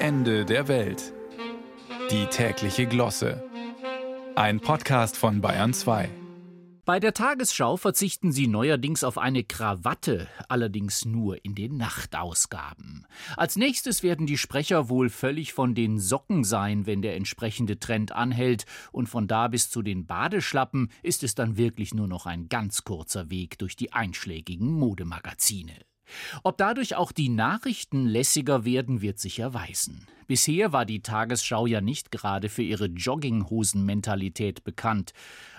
Ende der Welt. Die tägliche Glosse. Ein Podcast von Bayern 2. Bei der Tagesschau verzichten sie neuerdings auf eine Krawatte, allerdings nur in den Nachtausgaben. Als nächstes werden die Sprecher wohl völlig von den Socken sein, wenn der entsprechende Trend anhält, und von da bis zu den Badeschlappen ist es dann wirklich nur noch ein ganz kurzer Weg durch die einschlägigen Modemagazine. Ob dadurch auch die Nachrichten lässiger werden, wird sich erweisen. Bisher war die Tagesschau ja nicht gerade für ihre Jogginghosen-Mentalität bekannt.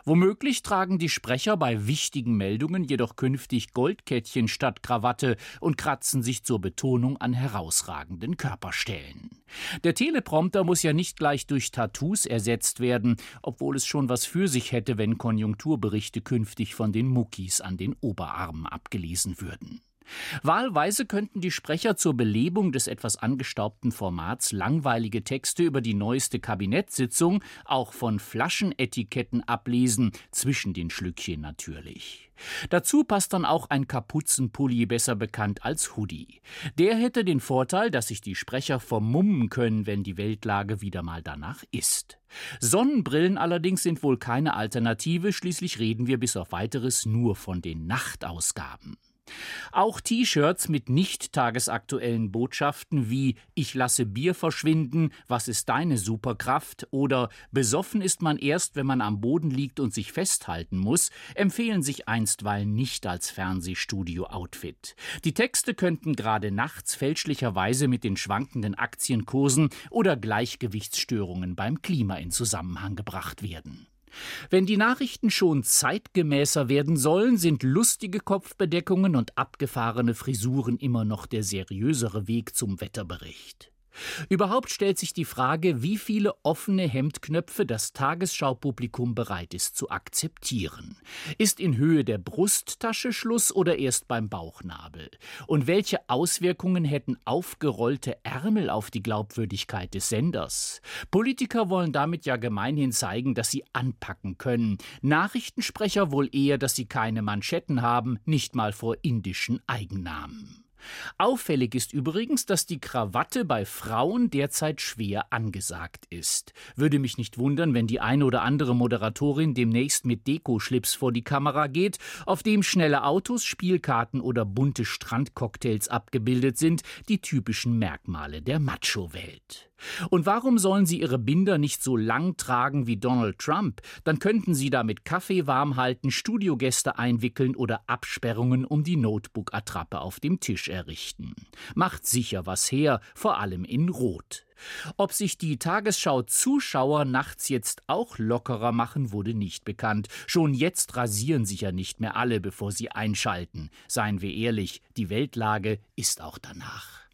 Womöglich tragen die Sprecher bei wichtigen Meldungen jedoch künftig Goldkettchen statt Krawatte und kratzen sich zur Betonung an herausragenden Körperstellen. Der Teleprompter muss ja nicht gleich durch Tattoos ersetzt werden, obwohl es schon was für sich hätte, wenn Konjunkturberichte künftig von den Muckis an den Oberarmen abgelesen würden. Wahlweise könnten die Sprecher zur Belebung des etwas angestaubten Formats langweilige Texte über die neueste Kabinettssitzung auch von Flaschenetiketten ablesen, zwischen den Schlückchen natürlich. Dazu passt dann auch ein Kapuzenpulli, besser bekannt als Hoodie. Der hätte den Vorteil, dass sich die Sprecher vermummen können, wenn die Weltlage wieder mal danach ist. Sonnenbrillen allerdings sind wohl keine Alternative, schließlich reden wir bis auf weiteres nur von den Nachtausgaben. Auch T-Shirts mit nicht tagesaktuellen Botschaften wie Ich lasse Bier verschwinden, was ist deine Superkraft oder Besoffen ist man erst, wenn man am Boden liegt und sich festhalten muss, empfehlen sich einstweilen nicht als Fernsehstudio-Outfit. Die Texte könnten gerade nachts fälschlicherweise mit den schwankenden Aktienkursen oder Gleichgewichtsstörungen beim Klima in Zusammenhang gebracht werden. Wenn die Nachrichten schon zeitgemäßer werden sollen, sind lustige Kopfbedeckungen und abgefahrene Frisuren immer noch der seriösere Weg zum Wetterbericht. Überhaupt stellt sich die Frage, wie viele offene Hemdknöpfe das Tagesschaupublikum bereit ist zu akzeptieren. Ist in Höhe der Brusttasche Schluss oder erst beim Bauchnabel? Und welche Auswirkungen hätten aufgerollte Ärmel auf die Glaubwürdigkeit des Senders? Politiker wollen damit ja gemeinhin zeigen, dass sie anpacken können. Nachrichtensprecher wohl eher, dass sie keine Manschetten haben, nicht mal vor indischen Eigennamen. Auffällig ist übrigens, dass die Krawatte bei Frauen derzeit schwer angesagt ist. Würde mich nicht wundern, wenn die eine oder andere Moderatorin demnächst mit Dekoschlips vor die Kamera geht, auf dem schnelle Autos, Spielkarten oder bunte Strandcocktails abgebildet sind, die typischen Merkmale der Macho-Welt. Und warum sollen sie ihre Binder nicht so lang tragen wie Donald Trump? Dann könnten sie damit Kaffee warm halten, Studiogäste einwickeln oder Absperrungen um die Notebook-Attrappe auf dem Tisch errichten. Macht sicher was her, vor allem in Rot. Ob sich die Tagesschau-Zuschauer nachts jetzt auch lockerer machen, wurde nicht bekannt. Schon jetzt rasieren sich ja nicht mehr alle, bevor sie einschalten. Seien wir ehrlich, die Weltlage ist auch danach.